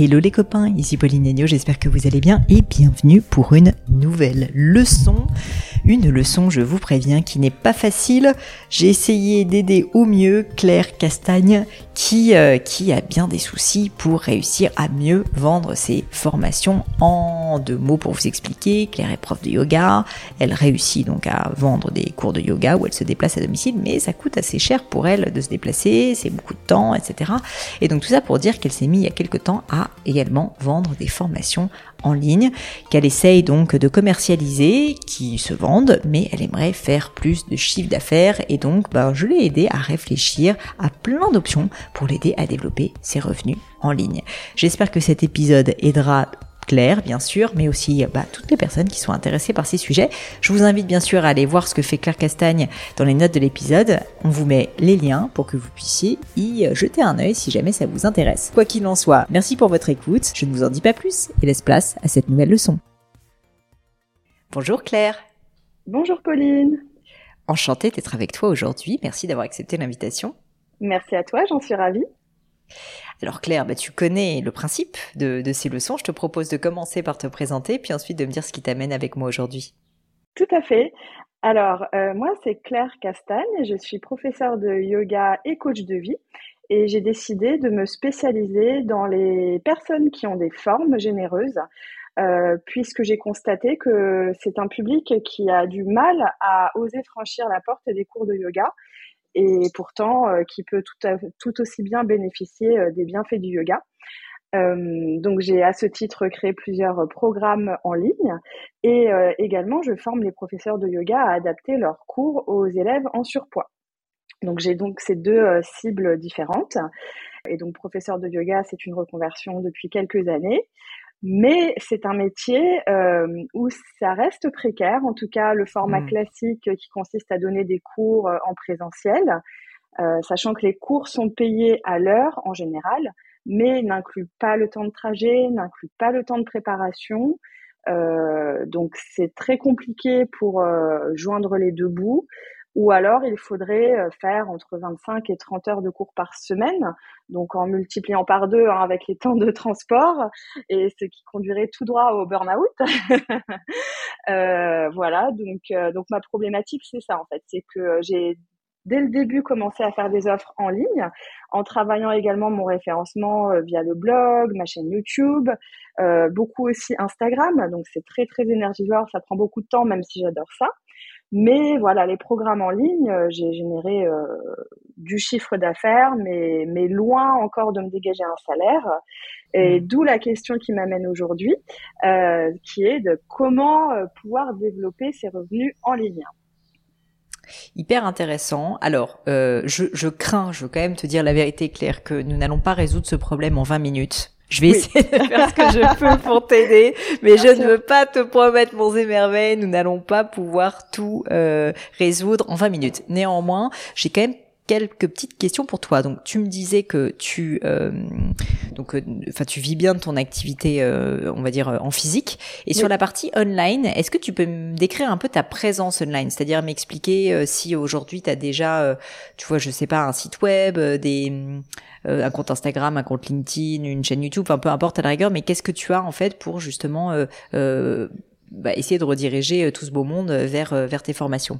Hello les copains, ici Pauline Agneau, j'espère que vous allez bien et bienvenue pour une nouvelle leçon. Une leçon, je vous préviens, qui n'est pas facile. J'ai essayé d'aider au mieux Claire Castagne qui, euh, qui a bien des soucis pour réussir à mieux vendre ses formations. En deux mots pour vous expliquer, Claire est prof de yoga, elle réussit donc à vendre des cours de yoga où elle se déplace à domicile, mais ça coûte assez cher pour elle de se déplacer, c'est beaucoup de temps, etc. Et donc tout ça pour dire qu'elle s'est mise il y a quelques temps à également vendre des formations en ligne, qu'elle essaye donc de commercialiser, qui se vendent, mais elle aimerait faire plus de chiffre d'affaires et donc bah, je l'ai aidé à réfléchir à plein d'options pour l'aider à développer ses revenus en ligne. J'espère que cet épisode aidera Claire, bien sûr, mais aussi bah, toutes les personnes qui sont intéressées par ces sujets. Je vous invite bien sûr à aller voir ce que fait Claire Castagne dans les notes de l'épisode. On vous met les liens pour que vous puissiez y jeter un œil si jamais ça vous intéresse. Quoi qu'il en soit, merci pour votre écoute. Je ne vous en dis pas plus et laisse place à cette nouvelle leçon. Bonjour Claire. Bonjour Pauline. Enchantée d'être avec toi aujourd'hui. Merci d'avoir accepté l'invitation. Merci à toi, j'en suis ravie. Alors Claire, bah, tu connais le principe de, ces leçons. Je te propose de commencer par te présenter, puis ensuite de me dire ce qui t'amène avec moi aujourd'hui. Tout à fait. Alors, euh, moi, c'est Claire Castagne. Je suis professeure de yoga et coach de vie. Et j'ai décidé de me spécialiser dans les personnes qui ont des formes généreuses, euh, puisque j'ai constaté que c'est un public qui a du mal à oser franchir la porte des cours de yoga et pourtant euh, qui peut tout, aussi bien bénéficier euh, des bienfaits du yoga. Euh, donc j'ai à ce titre créé plusieurs programmes en ligne et également je forme les professeurs de yoga à adapter leurs cours aux élèves en surpoids. Donc j'ai donc ces deux cibles différentes. Et donc professeur de yoga, c'est une reconversion depuis quelques années. Mais c'est un métier euh, où ça reste précaire, en tout cas le format mmh. classique qui consiste à donner des cours euh, en présentiel, euh, sachant que les cours sont payés à l'heure en général, mais n'incluent pas le temps de trajet, n'incluent pas le temps de préparation. Euh, donc c'est très compliqué pour euh, joindre les deux bouts ou alors il faudrait euh, faire entre 25 et 30 heures de cours par semaine, donc en multipliant par deux hein, avec les temps de transport, et ce qui conduirait tout droit au burn-out. euh, voilà, donc, euh, donc ma problématique, c'est ça en fait, c'est que j'ai dès le début commencé à faire des offres en ligne, en travaillant également mon référencement euh, via le blog, ma chaîne YouTube, euh, beaucoup aussi Instagram, donc c'est très très énergivore, ça prend beaucoup de temps même si j'adore ça. Mais voilà, les programmes en ligne, euh, j'ai généré euh, du chiffre d'affaires, mais, mais loin encore de me dégager un salaire. Et mmh. d'où la question qui m'amène aujourd'hui, euh, qui est de comment pouvoir développer ses revenus en ligne. Hyper intéressant. Alors, euh, je, je crains, je veux quand même te dire la vérité claire, que nous n'allons pas résoudre ce problème en 20 minutes. Je vais essayer de faire ce que je peux pour t'aider, mais je ne veux pas te promettre mon émerveil. Nous n'allons pas pouvoir tout euh, résoudre en 20 minutes. Néanmoins, j'ai quand même quelques petites questions pour toi. Donc, tu me disais que tu, euh, donc, euh, enfin, tu vis bien de ton activité, euh, on va dire en physique. Et sur la partie online, est-ce que tu peux me décrire un peu ta présence online, c'est-à-dire m'expliquer si aujourd'hui tu as déjà, tu vois, je sais pas, un site web, des un compte Instagram, un compte LinkedIn, une chaîne YouTube, enfin peu importe à la rigueur, mais qu'est-ce que tu as en fait pour justement bah, essayer de rediriger tout ce beau monde vers vers tes formations?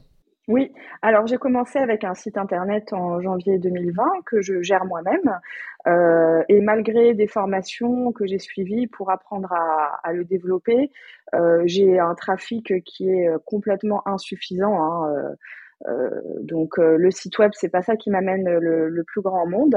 Oui, alors j'ai commencé avec un site internet en janvier 2020 que je gère moi-même. Euh, et malgré des formations que j'ai suivies pour apprendre à, le développer, euh, j'ai un trafic qui est complètement insuffisant. Hein, euh, euh, donc euh, le site web, c'est pas ça qui m'amène le, le, plus grand monde.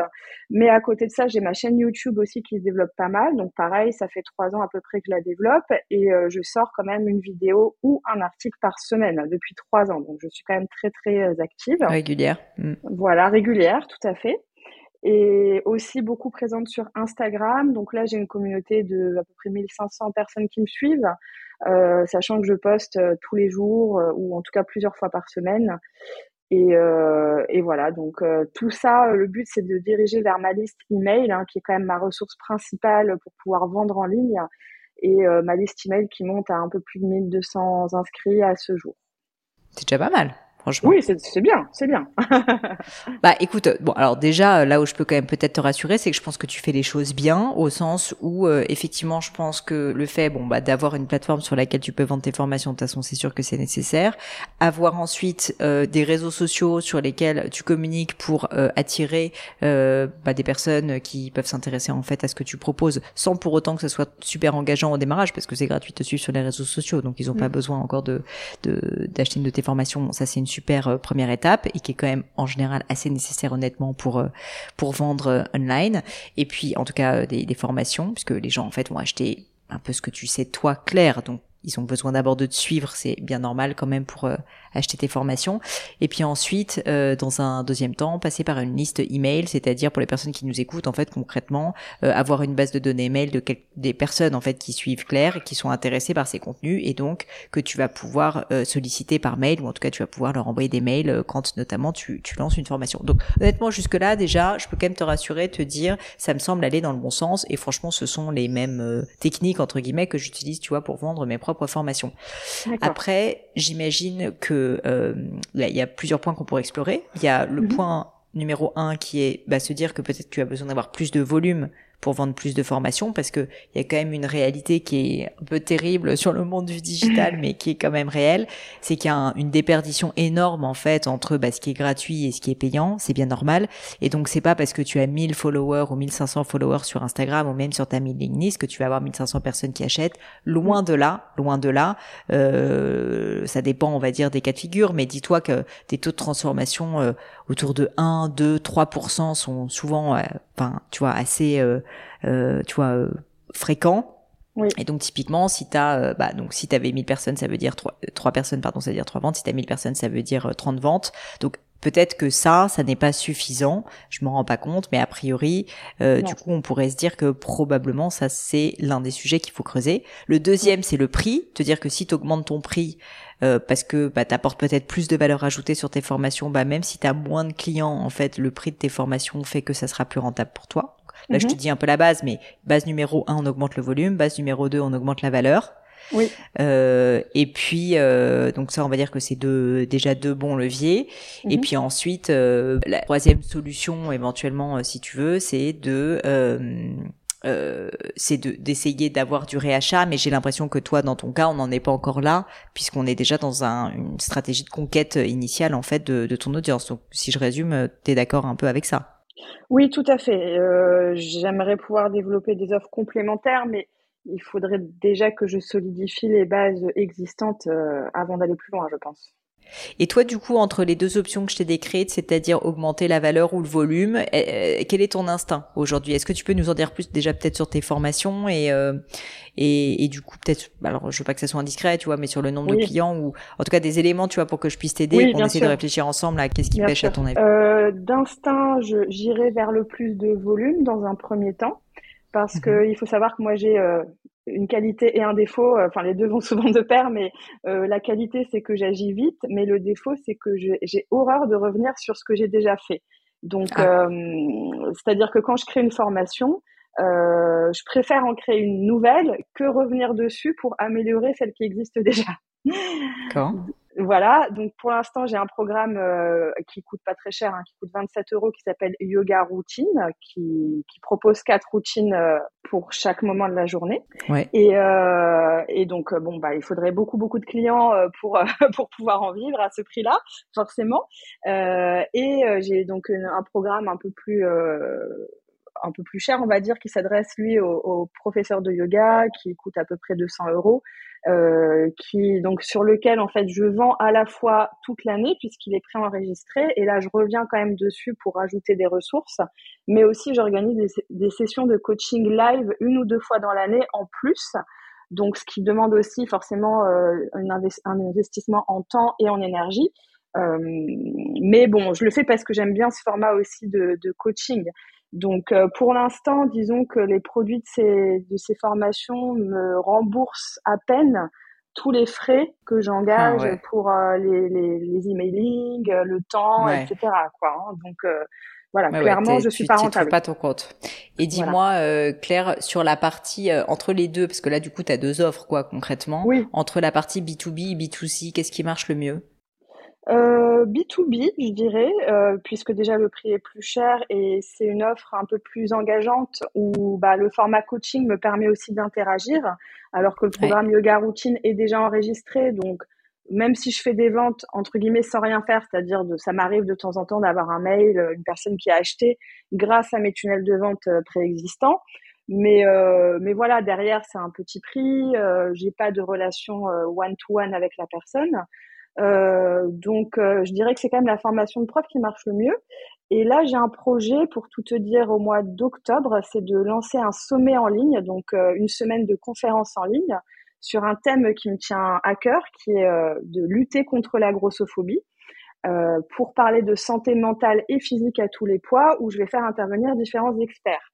Mais à côté de ça, j'ai ma chaîne YouTube aussi qui se développe pas mal. Donc pareil, ça fait trois ans à peu près que je la développe et euh, je sors quand même une vidéo ou un article par semaine depuis trois ans. Donc je suis quand même très très active. Régulière. Mm. Voilà, régulière, tout à fait et aussi beaucoup présente sur Instagram. Donc là, j'ai une communauté de à peu près 1500 personnes qui me suivent, euh, sachant que je poste euh, tous les jours euh, ou en tout cas plusieurs fois par semaine. Et, voilà, donc tout ça, le but c'est de diriger vers ma liste email, hein, qui est quand même ma ressource principale pour pouvoir vendre en ligne, et ma liste email qui monte à un peu plus de 1200 inscrits à ce jour. C'est déjà pas mal. Franchement. Oui, c'est bien, c'est bien. bah écoute, bon alors déjà là où je peux quand même peut-être te rassurer, c'est que je pense que tu fais les choses bien au sens où euh, effectivement je pense que le fait bon bah d'avoir une plateforme sur laquelle tu peux vendre tes formations de toute façon c'est sûr que c'est nécessaire. Avoir ensuite euh, des réseaux sociaux sur lesquels tu communiques pour euh, attirer bah, des personnes qui peuvent s'intéresser en fait à ce que tu proposes sans pour autant que ce soit super engageant au démarrage parce que c'est gratuit de suivre sur les réseaux sociaux donc ils ont pas mm. besoin encore de d'acheter une de tes formations. Ça c'est une super euh, première étape et qui est quand même en général assez nécessaire honnêtement pour euh, pour vendre euh, online. Et puis en tout cas des, des formations puisque les gens en fait vont acheter un peu ce que tu sais toi clair donc ils ont besoin d'abord de te suivre, c'est bien normal quand même pour acheter tes formations. Et puis ensuite, euh, dans un deuxième temps, passer par une liste email, c'est-à-dire pour les personnes qui nous écoutent, en fait, concrètement, euh, avoir une base de données mail de des personnes en fait qui suivent Claire qui sont intéressées par ces contenus, et donc que tu vas pouvoir euh, solliciter par mail ou en tout cas tu vas pouvoir leur envoyer des mails quand notamment tu, tu lances une formation. Donc honnêtement, jusque là déjà, je peux quand même te rassurer, te dire, ça me semble aller dans le bon sens. Et franchement, ce sont les mêmes techniques entre guillemets que j'utilise, tu vois, pour vendre mes propres formations. Après, j'imagine que euh, il y a plusieurs points qu'on pourrait explorer. Il y a le mhm. point numéro un qui est bah, se dire que peut-être tu as besoin d'avoir plus de volume pour vendre plus de formations parce que il y a quand même une réalité qui est un peu terrible sur le monde du digital mais qui est quand même réelle. C'est qu'il y a une déperdition énorme en fait entre bah, ce qui est gratuit et ce qui est payant. C'est bien normal. Et donc c'est pas parce que tu as 1000 followers ou 1500 followers sur Instagram ou même sur ta mailing list que tu vas avoir 1500 personnes qui achètent. Loin de là loin de là. Euh, ça dépend on va dire des cas de figure mais dis-toi que des taux de transformation euh, autour de 1 2 3% sont souvent euh, enfin tu vois assez euh, euh, tu vois fréquents Et donc typiquement, si t'as, bah donc si t'avais 1000 personnes, ça veut dire 3, 3 personnes, pardon, ça veut dire 3 ventes. Si t'as 1000 personnes, ça veut dire 30 ventes. Donc peut-être que ça, ça n'est pas suffisant. Je m'en rends pas compte, mais a priori, du coup, on pourrait se dire que probablement ça c'est l'un des sujets qu'il faut creuser. Le deuxième, c'est le prix. Te dire que si tu augmentes ton prix, euh, parce que bah, tu apportes peut-être plus de valeur ajoutée sur tes formations, bah, même si tu as moins de clients, en fait, le prix de tes formations fait que ça sera plus rentable pour toi. Là, je te mhm. dis un peu la base, mais base numéro 1, on augmente le volume, base numéro 2, on augmente la valeur. Oui. Euh, et puis euh, donc ça on va dire que c'est deux déjà deux bons leviers. Et mhm. puis ensuite euh, la troisième solution éventuellement si tu veux c'est de euh, c'est d'essayer d'avoir du réachat, mais j'ai l'impression que toi, dans ton cas, on n'en est pas encore là, puisqu'on est déjà dans un, une stratégie de conquête initiale en fait de, de ton audience. Donc, si je résume, tu es d'accord un peu avec ça Oui, tout à fait. Euh, J'aimerais pouvoir développer des offres complémentaires, mais il faudrait déjà que je solidifie les bases existantes euh, avant d'aller plus loin, je pense. Et toi, du coup, entre les deux options que je t'ai décrites, c'est-à-dire augmenter la valeur ou le volume, euh, euh, quel est ton instinct aujourd'hui? Est-ce que tu peux nous en dire plus déjà peut-être sur tes formations et, euh, et, et, du coup peut-être, alors je veux pas que ça soit indiscret, tu vois, mais sur le nombre de clients ou en tout cas des éléments, tu vois, pour que je puisse t'aider, oui, qu'on essaie de réfléchir ensemble à qu'est-ce qui pêche à ton avis. Euh, D'instinct, j'irai vers le plus de volume dans un premier temps parce mmh que il faut savoir que moi j'ai euh, une qualité et un défaut, euh, enfin les deux vont souvent de pair, mais euh, la qualité c'est que j'agis vite, mais le défaut c'est que j'ai horreur de revenir sur ce que j'ai déjà fait. Donc, ah. euh, c'est-à-dire que quand je crée une formation, euh, je préfère en créer une nouvelle que revenir dessus pour améliorer celle qui existe déjà. Voilà, donc pour l'instant, j'ai un programme euh, qui coûte pas très cher, hein, qui coûte 27 euros, qui s'appelle Yoga Routine, qui, qui propose quatre routines euh, pour chaque moment de la journée. Ouais. Et, euh, et donc, bon, bah, il faudrait beaucoup, beaucoup de clients pour, pour pouvoir en vivre à ce prix-là, forcément. et j'ai donc un programme un peu plus un peu plus cher, on va dire, qui s'adresse lui aux, aux, professeurs de yoga, qui coûte à peu près 200 euros, euh, qui donc sur lequel en fait je vends à la fois toute l'année puisqu'il est préenregistré et là je reviens quand même dessus pour ajouter des ressources, mais aussi j'organise des, sessions de coaching live une ou deux fois dans l'année en plus. Donc, ce qui demande aussi forcément euh, un investissement en temps et en énergie. Euh, mais bon, je le fais parce que j'aime bien ce format aussi de coaching. Donc euh, pour l'instant, disons que les produits de ces, de ces formations me remboursent à peine tous les frais que j'engage ah pour euh, les, les, les emailing, euh, le temps, etc. Quoi, hein. Donc voilà, clairement, je suis pas rentable. pas ton compte. Et dis-moi, Claire, sur la partie entre les deux, parce que là, du coup, tu as deux offres, quoi, concrètement. Oui. Entre la partie B2B et B2C, qu'est-ce qui marche le mieux? Euh, B2B, je dirais, euh, puisque déjà le prix est plus cher et c'est une offre un peu plus engageante où bah, le format coaching me permet aussi d'interagir, alors que le programme Yoga Routine est déjà enregistré. Donc, même si je fais des ventes, entre guillemets, sans rien faire, c'est-à-dire de, ça m'arrive de temps en temps d'avoir un mail, euh, une personne qui a acheté grâce à mes tunnels de vente préexistants. Mais, mais voilà, derrière, c'est un petit prix. Euh, j'ai pas de relation one-to-one avec la personne. Euh, donc, euh, je dirais que c'est quand même la formation de prof qui marche le mieux. Et là, j'ai un projet, pour tout te dire, au mois d'octobre, c'est de lancer un sommet en ligne, donc euh, une semaine de conférences en ligne sur un thème qui me tient à cœur, qui est de lutter contre la grossophobie. pour parler de santé mentale et physique à tous les poids, où je vais faire intervenir différents experts.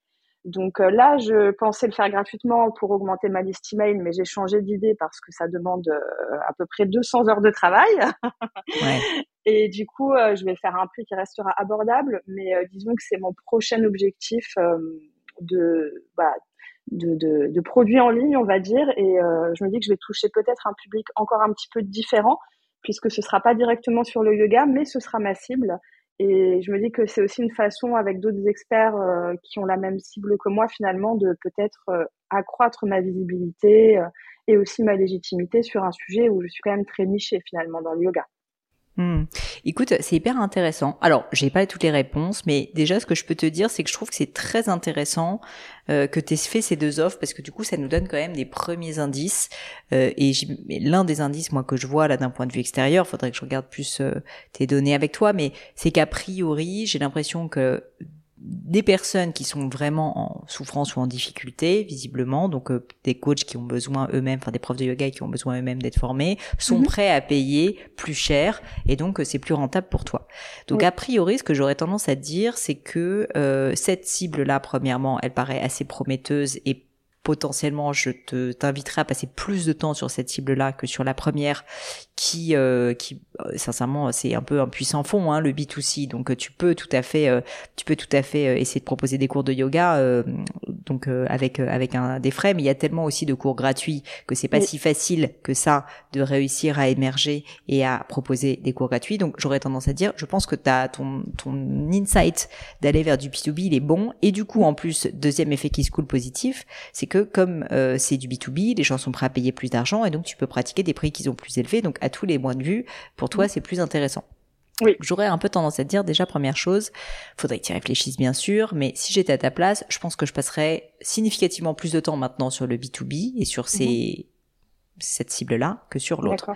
Donc euh, là, je pensais le faire gratuitement pour augmenter ma liste email, mais j'ai changé d'idée parce que ça demande euh, à peu près 200 heures de travail. ouais. Et du coup, euh, je vais faire un prix qui restera abordable, mais disons que c'est mon prochain objectif de, bah, de, de, de, produits en ligne, on va dire. Et je me dis que je vais toucher peut-être un public encore un petit peu différent, puisque ce sera pas directement sur le yoga, mais ce sera ma cible. Et je me dis que c'est aussi une façon, avec d'autres experts euh, qui ont la même cible que moi, finalement, de peut-être euh, accroître ma visibilité euh, et aussi ma légitimité sur un sujet où je suis quand même très nichée, finalement, dans le yoga. Hmm. Écoute, c'est hyper intéressant. Alors, j'ai pas toutes les réponses, mais déjà, ce que je peux te dire, c'est que je trouve que c'est très intéressant euh, que tu aies fait ces deux offres parce que du coup, ça nous donne quand même des premiers indices. Euh, et l'un des indices, moi, que je vois là d'un point de vue extérieur, faudrait que je regarde plus euh, tes données avec toi, mais c'est qu'a priori, j'ai l'impression que des personnes qui sont vraiment en souffrance ou en difficulté, visiblement, donc euh, des coachs qui ont besoin eux-mêmes, enfin des profs de yoga qui ont besoin eux-mêmes d'être formés, sont mhm. prêts à payer plus cher et donc euh, c'est plus rentable pour toi. Donc a priori, ce que j'aurais tendance à dire, c'est que euh, cette cible-là, premièrement, elle paraît assez prometteuse et potentiellement je te t'inviterai à passer plus de temps sur cette cible là que sur la première qui euh, qui euh, sincèrement c'est un peu un puissant fond hein, le B2C donc tu peux tout à fait euh, tu peux tout à fait essayer de proposer des cours de yoga donc avec avec un des frais. Mais il y a tellement aussi de cours gratuits que c'est pas si facile que ça de réussir à émerger et à proposer des cours gratuits. Donc j'aurais tendance à dire je pense que tu as ton ton insight d'aller vers du B2B il est bon. Et du coup en plus deuxième effet qui se coule positif c'est que comme euh, c'est du B2B, les gens sont prêts à payer plus d'argent et donc tu peux pratiquer des prix qui sont plus élevés. Donc à tous les points de vue, pour toi, c'est plus intéressant. Oui. J'aurais un peu tendance à te dire déjà première chose, faudrait que tu réfléchisses bien sûr, mais si j'étais à ta place, je pense que je passerais significativement plus de temps maintenant sur le B2B et sur ces, mhm. cette cible-là que sur l'autre.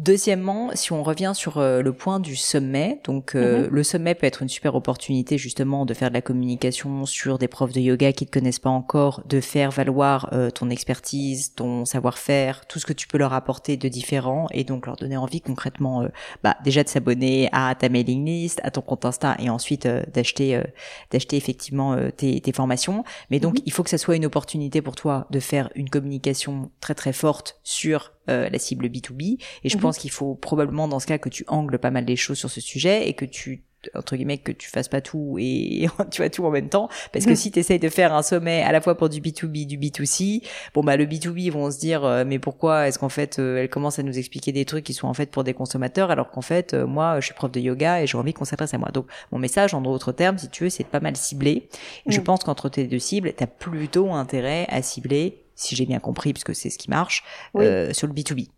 Deuxièmement, si on revient sur euh, le point du sommet, donc euh, mhm. le sommet peut être une super opportunité justement de faire de la communication sur des profs de yoga qui ne te connaissent pas encore, de faire valoir euh, ton expertise, ton savoir-faire, tout ce que tu peux leur apporter de différent et donc leur donner envie concrètement, bah, déjà de s'abonner à ta mailing list, à ton compte Insta et ensuite d'acheter d'acheter effectivement tes, tes, formations. Mais donc mhm. il faut que ça soit une opportunité pour toi de faire une communication très très forte sur la cible B2B. Et je mhm. pense qu'il faut probablement dans ce cas que tu angles pas mal les choses sur ce sujet et que tu entre guillemets que tu fasses pas tout et tu vois tout en même temps parce que mhm. si tu essayes de faire un sommet à la fois pour du B2B du B2C bon bah le B2B ils vont se dire euh, mais pourquoi est-ce qu'en fait euh, elle commence à nous expliquer des trucs qui sont en fait pour des consommateurs alors qu'en fait moi je suis prof de yoga et j'ai envie qu'on s'adresse à moi donc mon message en d'autres termes si tu veux c'est pas mal ciblé et je pense qu'entre tes deux cibles tu as plutôt intérêt à cibler si j'ai bien compris, puisque c'est ce qui marche, euh, sur le B2B.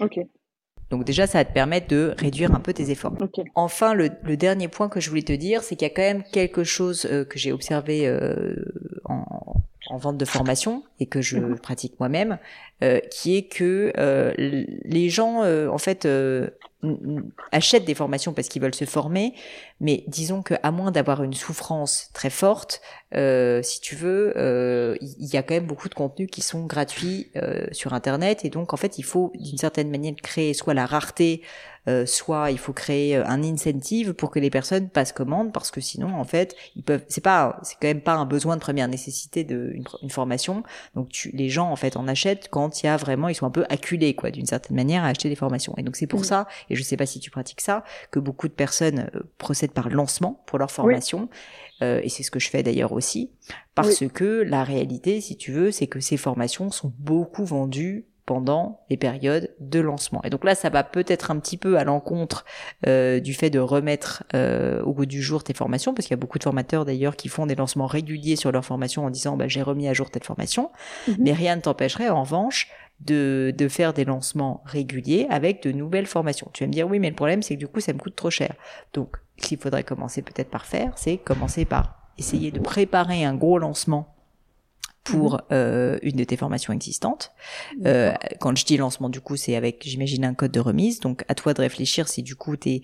Ok. Donc déjà, ça va te permettre de réduire un peu tes efforts. Enfin, le, dernier point que je voulais te dire, c'est qu'il y a quand même quelque chose euh, que j'ai observé euh, en, en, vente de formation et que je pratique moi-même, euh, qui est que euh, les gens, euh, en fait, achètent des formations parce qu'ils veulent se former, mais disons que à moins d'avoir une souffrance très forte, si tu veux, il y a quand même beaucoup de contenus qui sont gratuits sur Internet, et donc en fait, il faut d'une certaine manière créer soit la rareté euh, soit il faut créer euh, un incentive pour que les personnes passent commande parce que sinon en fait ils peuvent c'est pas c'est quand même pas un besoin de première nécessité de une, formation. Donc tu, les gens en fait en achètent quand il y a vraiment ils sont un peu acculés quoi d'une certaine manière à acheter des formations. Et donc c'est pour ça et je sais pas si tu pratiques ça que beaucoup de personnes euh, procèdent par lancement pour leur formation. Et c'est ce que je fais d'ailleurs aussi. Parce que la réalité si tu veux c'est que ces formations sont beaucoup vendues pendant les périodes de lancement. Et donc là, ça va peut-être un petit peu à l'encontre euh, du fait de remettre euh, au goût du jour tes formations, parce qu'il y a beaucoup de formateurs d'ailleurs qui font des lancements réguliers sur leur formation en disant bah, j'ai remis à jour telle formation, mhm. mais rien ne t'empêcherait en revanche de, de faire des lancements réguliers avec de nouvelles formations. Tu vas me dire oui, mais le problème c'est que du coup ça me coûte trop cher. Donc ce qu'il faudrait commencer peut-être par faire, c'est commencer par essayer de préparer un gros lancement pour mhm. euh, une de tes formations existantes. Euh, quand je dis lancement, du coup, c'est avec, j'imagine, un code de remise. Donc, à toi de réfléchir si du coup, t'es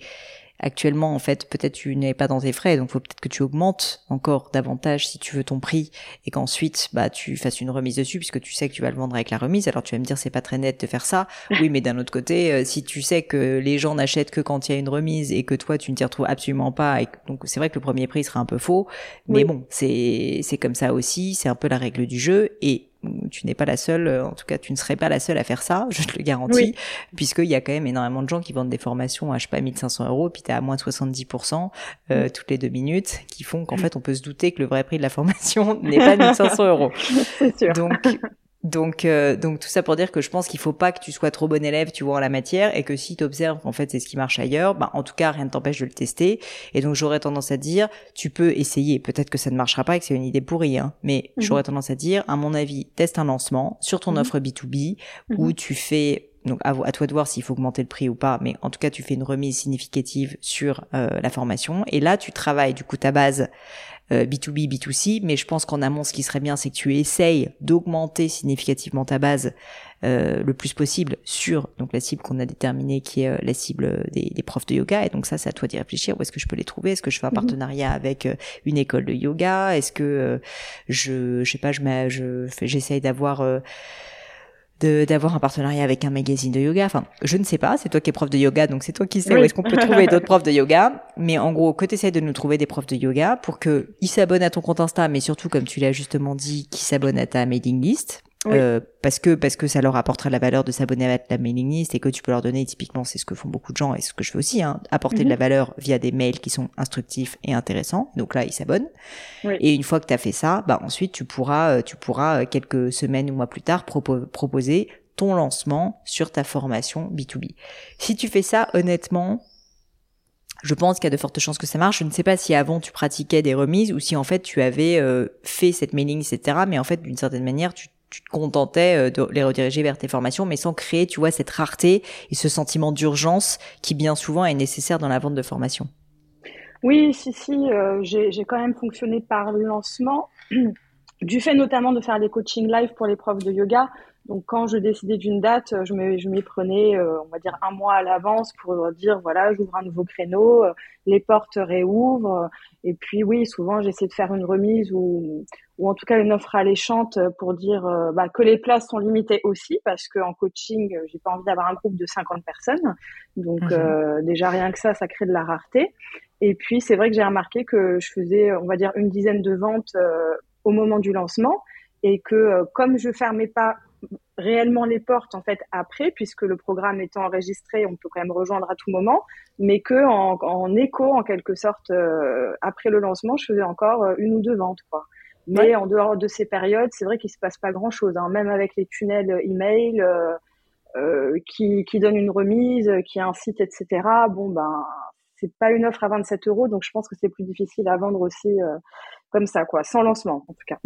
Actuellement, en fait, peut-être tu n'es pas dans tes frais, donc faut peut-être que tu augmentes encore davantage si tu veux ton prix et qu'ensuite, bah, tu fasses une remise dessus puisque tu sais que tu vas le vendre avec la remise. Alors tu vas me dire c'est pas très net de faire ça. Oui, mais d'un autre côté, euh, si tu sais que les gens n'achètent que quand il y a une remise et que toi tu ne t'y retrouves absolument pas, et donc c'est vrai que le premier prix sera un peu faux, mais bon, c'est c'est comme ça aussi, c'est un peu la règle du jeu et tu n'es pas la seule, euh, en tout cas tu ne serais pas la seule à faire ça, je te le garantis, puisqu'il y a quand même énormément de gens qui vendent des formations à je sais pas 1500 euros, puis t'es à moins de 70% euh, toutes les deux minutes, qui font qu'en fait on peut se douter que le vrai prix de la formation n'est pas 1500 euros. Donc donc, euh, donc tout ça pour dire que je pense qu'il faut pas que tu sois trop bon élève, tu vois, en la matière, et que si tu observes qu'en fait c'est ce qui marche ailleurs, bah en tout cas rien ne t'empêche de le tester. Et donc j'aurais tendance à dire, tu peux essayer. Peut-être que ça ne marchera pas et que c'est une idée pourrie, hein, mais mhm. j'aurais tendance à dire, à mon avis, teste un lancement sur ton mhm. offre B2B où mhm. tu fais donc à, toi de voir s'il faut augmenter le prix ou pas, mais en tout cas tu fais une remise significative sur euh, la formation et là tu travailles du coup ta base B2B, euh, B2C, mais je pense qu'en amont, ce qui serait bien, c'est que tu essayes d'augmenter significativement ta base euh, le plus possible sur donc la cible qu'on a déterminée, qui est euh, la cible des, des, profs de yoga. Et donc ça, c'est à toi d'y réfléchir. Où est-ce que je peux les trouver? Est-ce que je fais un mhm. partenariat avec une école de yoga? Est-ce que je, je sais pas, je, je j'essaye d'avoir d'avoir un partenariat avec un magazine de yoga. Enfin, je ne sais pas, c'est toi qui es prof de yoga, donc c'est toi qui sais où est-ce qu'on peut trouver d'autres profs de yoga. Mais en gros, que tu essaies de nous trouver des profs de yoga pour qu'ils s'abonnent à ton compte Insta, mais surtout, comme tu l'as justement dit, qu'ils s'abonnent à ta mailing list. Euh, parce que parce que ça leur apportera la valeur de s'abonner à la mailing list et que tu peux leur donner typiquement c'est ce que font beaucoup de gens et ce que je fais aussi hein, apporter de la mhm. valeur via des mails qui sont instructifs et intéressants donc là ils s'abonnent et une fois que tu as fait ça bah ensuite tu pourras euh, tu pourras euh, quelques semaines ou mois plus tard proposer ton lancement sur ta formation B2B si tu fais ça honnêtement je pense qu'il y a de fortes chances que ça marche. Je ne sais pas si avant tu pratiquais des remises ou si en fait tu avais fait cette mailing, etc. Mais en fait, d'une certaine manière, tu tu te contentais euh, de les rediriger vers tes formations, mais sans créer, tu vois, cette rareté et ce sentiment d'urgence qui bien souvent est nécessaire dans la vente de formation. Oui, si, si, euh, j'ai quand même fonctionné par le lancement, du fait notamment de faire des coachings live pour les profs de yoga. Donc quand je décidais d'une date, je m'y prenais, euh, on va dire, un mois à l'avance pour dire, voilà, j'ouvre un nouveau créneau, les portes réouvrent. Et puis oui, souvent j'essaie de faire une remise ou, ou en tout cas une offre alléchante pour dire euh, bah, que les places sont limitées aussi parce qu'en coaching, j'ai pas envie d'avoir un groupe de 50 personnes. Donc mhm. euh, déjà rien que ça, ça crée de la rareté. Et puis c'est vrai que j'ai remarqué que je faisais, on va dire, une dizaine de ventes au moment du lancement et que comme je fermais pas réellement les portes en fait après, puisque le programme étant enregistré, on peut quand même rejoindre à tout moment, mais que en, écho en quelque sorte euh, après le lancement, je faisais encore euh, une ou deux ventes quoi. Mais en dehors de ces périodes, c'est vrai qu'il se passe pas grand chose, hein. même avec les tunnels email euh, qui, qui donnent une remise, qui incite etc. Bon ben c'est pas une offre à 27 euros, donc je pense que c'est plus difficile à vendre aussi comme ça quoi, sans lancement en tout cas.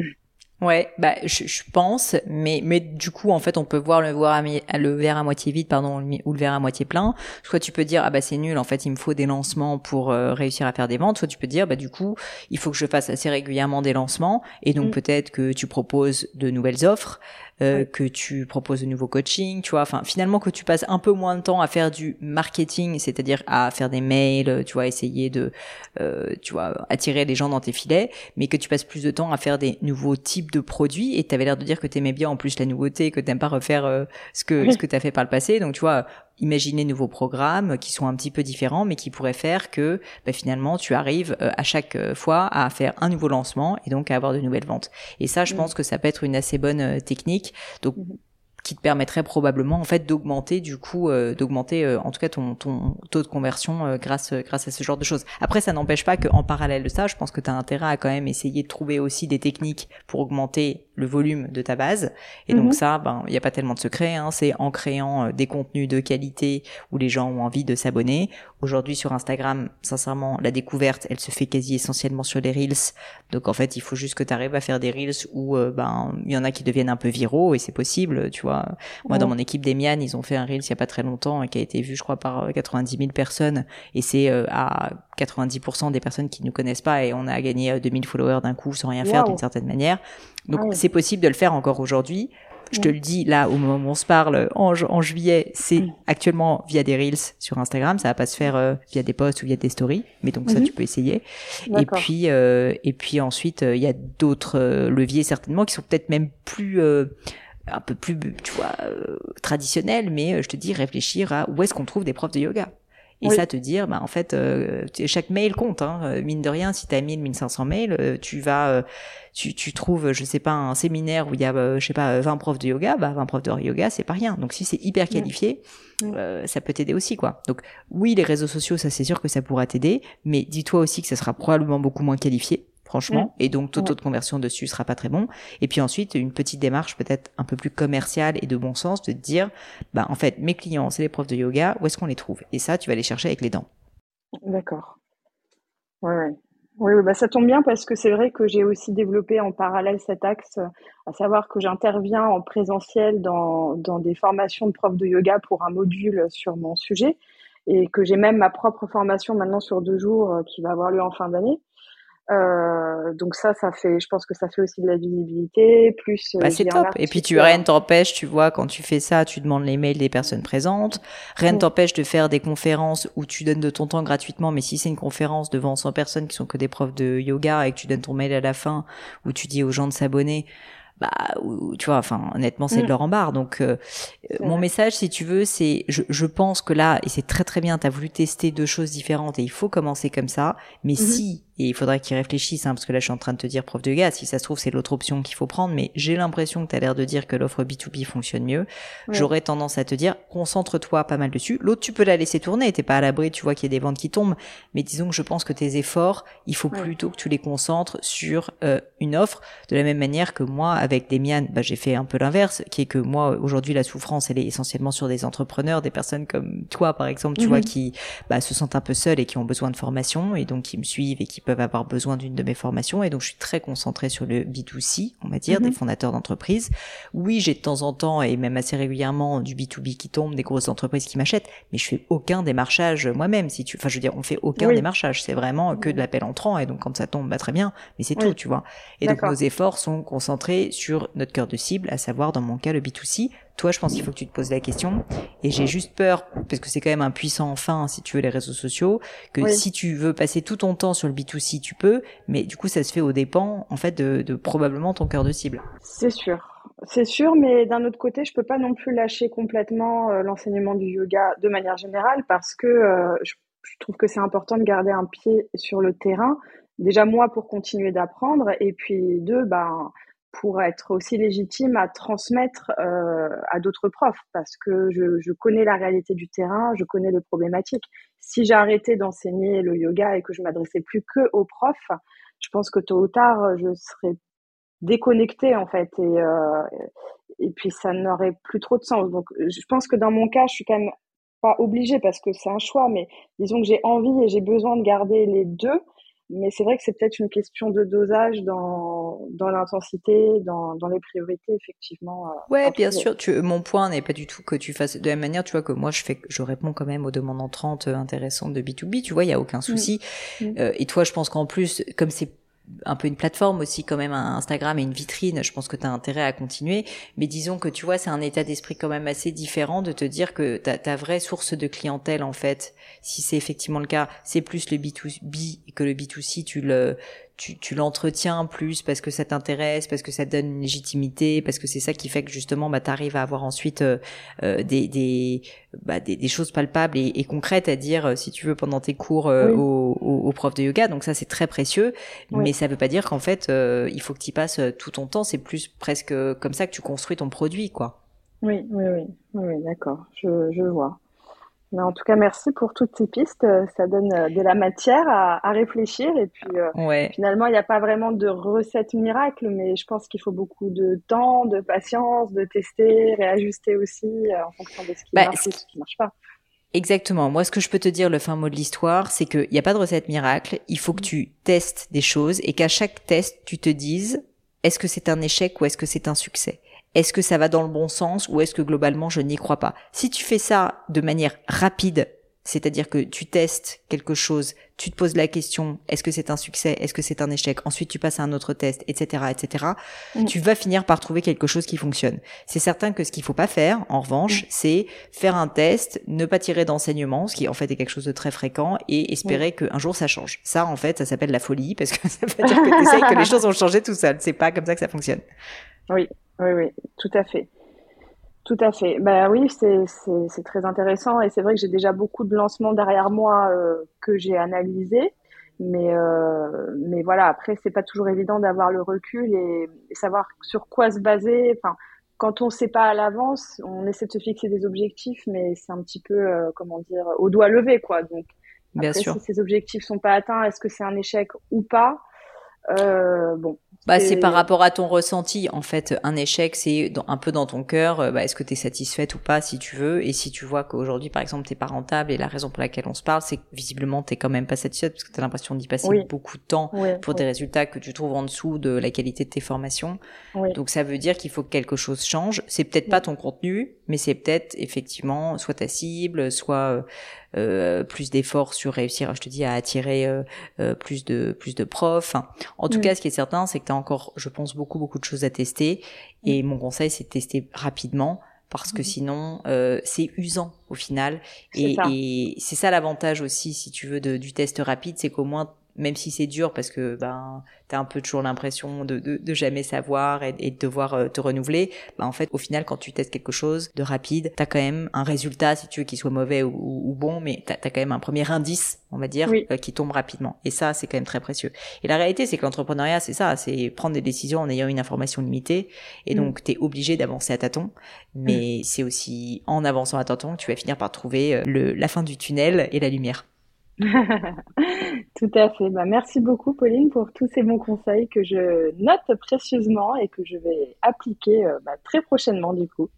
Ouais, bah je, je, pense, mais mais du coup en fait on peut voir le voir le verre à moitié vide pardon ou le verre à moitié plein. Soit tu peux dire ah bah c'est nul en fait il me faut des lancements pour euh, réussir à faire des ventes. Soit tu peux dire bah du coup il faut que je fasse assez régulièrement des lancements et donc mm. peut-être que tu proposes de nouvelles offres euh, que tu proposes de nouveaux coachings, tu vois, enfin finalement que tu passes un peu moins de temps à faire du marketing, c'est-à-dire à faire des mails, tu vois, essayer de, euh, tu vois, attirer les gens dans tes filets, mais que tu passes plus de temps à faire des nouveaux types de produits. Et tu avais l'air de dire que tu aimais bien en plus la nouveauté, que t'aimes pas refaire euh, ce que ce que t'as fait par le passé. Donc tu vois, imaginer de nouveaux programmes qui sont un petit peu différents, mais qui pourraient faire que bah, finalement tu arrives euh, à chaque euh, fois à faire un nouveau lancement et donc à avoir de nouvelles ventes. Et ça, je pense que ça peut être une assez bonne euh, technique. Donc qui te permettrait probablement en fait d'augmenter du coup euh, d'augmenter euh, en tout cas ton, ton taux de conversion euh, grâce grâce à ce genre de choses. Après ça n'empêche pas qu'en parallèle de ça, je pense que tu as intérêt à quand même essayer de trouver aussi des techniques pour augmenter le volume de ta base. Et donc mhm. ça, ben il n'y a pas tellement de secret. Hein, c'est en créant des contenus de qualité où les gens ont envie de s'abonner. Aujourd'hui sur Instagram, sincèrement, la découverte, elle se fait quasi essentiellement sur les reels. Donc en fait, il faut juste que tu arrives à faire des reels où ben il y en a qui deviennent un peu viraux et c'est possible, tu vois. Moi, dans mon équipe d'Emian, ils ont fait un Reels il y a pas très longtemps qui a été vu, je crois, par 90 euh, 000 personnes. Et c'est euh, à 90% des personnes qui ne nous connaissent pas et on a gagné 2000 euh, followers d'un coup sans rien faire d'une certaine manière. Donc, ah c'est possible de le faire encore aujourd'hui. Je te le dis là au moment où on se parle en, en juillet, c'est actuellement via des reels sur Instagram, ça va pas se faire via des posts ou via des stories, mais donc ça mhm. tu peux essayer. Et puis et puis ensuite il y a d'autres leviers certainement qui sont peut-être même plus un peu plus, tu vois, euh, traditionnel, mais euh, je te dis réfléchir à où est-ce qu'on trouve des profs de yoga. Et ça, te dire, bah, en fait, euh, chaque mail compte. Hein. Mine de rien, si tu as 1000, 1500 mails, tu vas, tu, tu trouves, je sais pas, un séminaire où il y a, je sais pas, 20 profs de yoga, bah 20 profs de yoga, c'est pas rien. Donc si c'est hyper qualifié, ça peut t'aider aussi, quoi. Donc oui, les réseaux sociaux, ça c'est sûr que ça pourra t'aider, mais dis-toi aussi que ça sera probablement beaucoup moins qualifié franchement. Mm. Et donc, tout taux de conversion dessus sera pas très bon. Et puis ensuite, une petite démarche peut-être un peu plus commerciale et de bon sens de te dire, bah, en fait, mes clients, c'est les profs de yoga, où est-ce qu'on les trouve? Et ça, tu vas les chercher avec les dents. D'accord. Ouais, ouais. Oui, bah ça tombe bien parce que c'est vrai que j'ai aussi développé en parallèle cet axe, à savoir que j'interviens en présentiel dans, dans des formations de profs de yoga pour un module sur mon sujet et que j'ai même ma propre formation maintenant sur deux jours euh, qui va avoir lieu en fin d'année. Euh, donc ça, ça fait, je pense que ça fait aussi de la visibilité, plus. Euh, bah, c'est top. Et puis tu rien t'empêche, tu vois, quand tu fais ça, tu demandes les mails des personnes présentes. Rien ne t'empêche de faire des conférences où tu donnes de ton temps gratuitement, mais si c'est une conférence devant 100 personnes qui sont que des profs de yoga et que tu donnes ton mail à la fin où tu dis aux gens de s'abonner, bah tu vois enfin honnêtement c'est de mm. leur en barre donc euh, mon message si tu veux c'est je, je pense que là et c'est très très bien tu as voulu tester deux choses différentes et il faut commencer comme ça mais mm-hmm. si et il faudrait qu'ils réfléchissent, hein, parce que là je suis en train de te dire prof de gaz, si ça se trouve c'est l'autre option qu'il faut prendre, mais j'ai l'impression que tu as l'air de dire que l'offre B2B fonctionne mieux. J'aurais tendance à te dire, concentre-toi pas mal dessus. L'autre tu peux la laisser tourner, t'es pas à l'abri, tu vois qu'il y a des ventes qui tombent, mais disons que je pense que tes efforts, il faut plutôt que tu les concentres sur euh, une offre, de la même manière que moi avec Demian, bah, j'ai fait un peu l'inverse, qui est que moi aujourd'hui la souffrance elle est essentiellement sur des entrepreneurs, des personnes comme toi par exemple, tu vois, mhm. qui bah, se sentent un peu seules et qui ont besoin de formation et donc qui me suivent et qui peuvent avoir besoin d'une de mes formations et donc je suis très concentrée sur le B2C, on va dire, des mhm. fondateurs d'entreprises. Oui, j'ai de temps en temps et même assez régulièrement du B2B qui tombe, des grosses entreprises qui m'achètent, mais je fais aucun démarchage moi-même. Si tu, enfin, je veux dire, on fait aucun démarchage. C'est vraiment que de l'appel entrant et donc quand ça tombe, bah très bien, mais c'est tout, tu vois. Et donc nos efforts sont concentrés sur notre cœur de cible, à savoir dans mon cas le B2C, toi, je pense qu'il faut que tu te poses la question. Et j'ai juste peur, parce que c'est quand même un puissant fin, si tu veux, les réseaux sociaux, que si tu veux passer tout ton temps sur le B2C, tu peux, mais du coup, ça se fait au dépens, en fait, de, probablement ton cœur de cible. C'est sûr. C'est sûr, mais d'un autre côté, je peux pas non plus lâcher complètement euh, l'enseignement du yoga de manière générale parce que euh, je, trouve que c'est important de garder un pied sur le terrain. Déjà moi pour continuer d'apprendre et puis deux, ben pour être aussi légitime à transmettre euh, à d'autres profs parce que je, je, connais la réalité du terrain, je connais les problématiques. Si j'arrêtais d'enseigner le yoga et que je m'adressais plus que aux profs, je pense que tôt ou tard, je serais déconnectée en fait et, euh, et puis ça n'aurait plus trop de sens. Donc je pense que dans mon cas, je suis quand même pas obligée parce que c'est un choix, mais disons que j'ai envie et j'ai besoin de garder les deux mais c'est vrai que c'est peut-être une question de dosage dans, dans l'intensité, dans, dans les priorités, effectivement. Euh, ouais, bien sûr. Tu, mon point n'est pas du tout que tu fasses de la même manière, tu vois, que moi, je fais, je réponds quand même aux demandes entrantes intéressantes de B2B, tu vois, il y a aucun souci. Mm. Mm. Euh, et toi, je pense qu'en plus, comme c'est un peu une plateforme aussi quand même Instagram et une vitrine. Je pense que tu as intérêt à continuer. Mais disons que tu vois c'est un état d'esprit quand même assez différent de te dire que ta, ta vraie source de clientèle en fait si c'est effectivement le cas c'est plus le B2B que le B2C tu le tu, tu l'entretiens plus parce que ça t'intéresse, parce que ça te donne une légitimité, parce que c'est ça qui fait que justement bah, tu arrives à avoir ensuite euh, euh, des, des, bah, des, des, choses palpables et, et, concrètes à dire, euh, si tu veux, pendant tes cours euh, aux, aux, profs de yoga. Donc ça, c'est très précieux, mais ça veut pas dire qu'en fait, il faut que tu passes tout ton temps. C'est plus presque comme ça que tu construis ton produit, quoi. Oui, oui, oui, oui, d'accord, je, je vois. Mais en tout cas, merci pour toutes ces pistes. Ça donne euh, de la matière à, à réfléchir. Et puis, euh, Ouais. finalement, il n'y a pas vraiment de recette miracle, mais je pense qu'il faut beaucoup de temps, de patience, de tester, réajuster aussi euh, en fonction de ce qui Bah, marche ce et ce qui ne marche pas. Exactement. Moi, ce que je peux te dire, le fin mot de l'histoire, c'est qu'il n'y a pas de recette miracle. Il faut que tu testes des choses et qu'à chaque test, tu te dises, est-ce que c'est un échec ou est-ce que c'est un succès? Est-ce que ça va dans le bon sens ou est-ce que globalement je n'y crois pas? Si tu fais ça de manière rapide, c'est-à-dire que tu testes quelque chose, tu te poses la question est-ce que c'est un succès, est-ce que c'est un échec, ensuite tu passes à un autre test, etc., etc. Mm. Tu vas finir par trouver quelque chose qui fonctionne. C'est certain que ce qu'il faut pas faire, en revanche, Mm. c'est faire un test, ne pas tirer d'enseignement, ce qui en fait est quelque chose de très fréquent, et espérer qu'un jour ça change. Ça, en fait, ça s'appelle la folie parce que ça veut dire que tu que les choses vont changer tout seul. C'est pas comme ça que ça fonctionne. Oui, oui, oui, tout à fait. Tout à fait. Bah oui, c'est très intéressant et c'est vrai que j'ai déjà beaucoup de lancements derrière moi euh, que j'ai analysés, mais euh, mais voilà, après c'est pas toujours évident d'avoir le recul et, et savoir sur quoi se baser. Enfin, quand on sait pas à l'avance, on essaie de se fixer des objectifs, mais c'est un petit peu euh, comment dire au doigt levé quoi. Donc Bien après, sûr. si ces objectifs sont pas atteints, est-ce que c'est un échec ou pas? Euh, bon, Bah, c'est par rapport à ton ressenti. En fait, un échec, c'est un peu dans ton cœur. euh, Bah, est-ce que tu es satisfaite ou pas, si tu veux. Et si tu vois qu'aujourd'hui, par exemple, t'es pas rentable et la raison pour laquelle on se parle, c'est que visiblement, t'es quand même pas satisfaite parce que tu as l'impression d'y passer oui, beaucoup de temps oui, pour oui, des résultats que tu trouves en dessous de la qualité de tes formations. Donc ça veut dire qu'il faut que quelque chose change. C'est peut-être pas ton contenu, mais c'est peut-être effectivement soit ta cible, soit euh, plus d'efforts sur réussir, je te dis, à attirer euh, euh, plus de plus de profs. Enfin, en tout Mm, cas, ce qui est certain, c'est que tu as encore, je pense, beaucoup beaucoup de choses à tester. mm, Et mon conseil, c'est de tester rapidement. Parce que mm. sinon, euh, c'est usant au final. C'est Et, ça. et c'est ça l'avantage aussi, si tu veux, de- du test rapide, c'est qu'au moins, même si c'est dur, parce que ben t'as un peu toujours l'impression de, de, de jamais savoir et, et de devoir euh, te renouveler, ben en fait, au final, quand tu testes quelque chose de rapide, t'as quand même un résultat, si tu veux, qu'il soit mauvais ou, ou- ou bon, mais t'as as quand même un premier indice, on va dire, Oui, euh, qui tombe rapidement. Et ça, c'est quand même très précieux. Et la réalité, c'est que l'entrepreneuriat, c'est ça, c'est prendre des décisions en ayant une information limitée, et mm, donc t'es obligé d'avancer à tâtons, mm. mais c'est aussi en avançant à tâtons que tu vas finir par trouver euh, le, la fin du tunnel et la lumière. Tout à fait. Bah, merci beaucoup, Pauline, pour tous ces bons conseils que je note précieusement et que je vais appliquer euh, bah, très prochainement, du coup.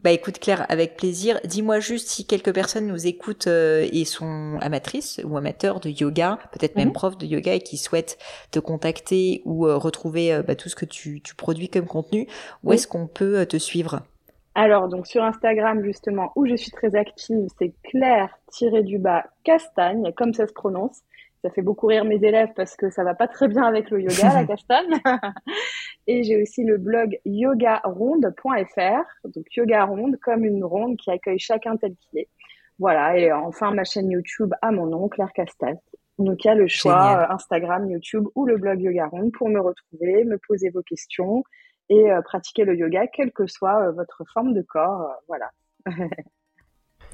Bah écoute Claire, avec plaisir. Dis-moi juste si quelques personnes nous écoutent euh, et sont amatrices ou amateurs de yoga, peut-être même Mhm. profs de yoga et qui souhaitent te contacter ou euh, retrouver bah, tout ce que tu, tu produis comme contenu, où Oui. est-ce qu'on peut te suivre? Alors, donc sur Instagram, justement, où je suis très active, c'est Claire-du-bas Castagne, comme ça se prononce. Ça fait beaucoup rire mes élèves parce que ça va pas très bien avec le yoga, la castagne. Et j'ai aussi le blog yogaronde.fr, donc yoga ronde comme une ronde qui accueille chacun tel qu'il est. Voilà, et enfin ma chaîne YouTube à mon nom, Claire Castagne. Donc il y a le choix Génial. Instagram, YouTube ou le blog Yoga Ronde pour me retrouver, me poser vos questions et euh, pratiquer le yoga, quelle que soit euh, votre forme de corps. euh, voilà.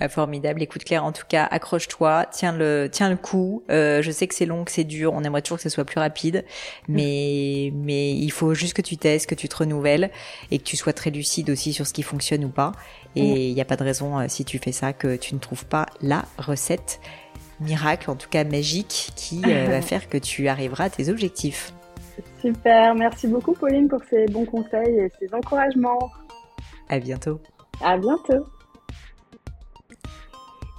Ah, formidable. Écoute Claire, en tout cas, accroche-toi, tiens le, tiens le coup. Euh, je sais que c'est long, que c'est dur. On aimerait toujours que ce soit plus rapide, mais mais il faut juste que tu testes, que tu te renouvelles et que tu sois très lucide aussi sur ce qui fonctionne ou pas. Et il n'y a pas de raison euh, si tu fais ça que tu ne trouves pas la recette miracle, en tout cas magique, qui euh, va faire que tu arriveras à tes objectifs. Super, merci beaucoup Pauline pour ces bons conseils et ces encouragements. À bientôt. À bientôt.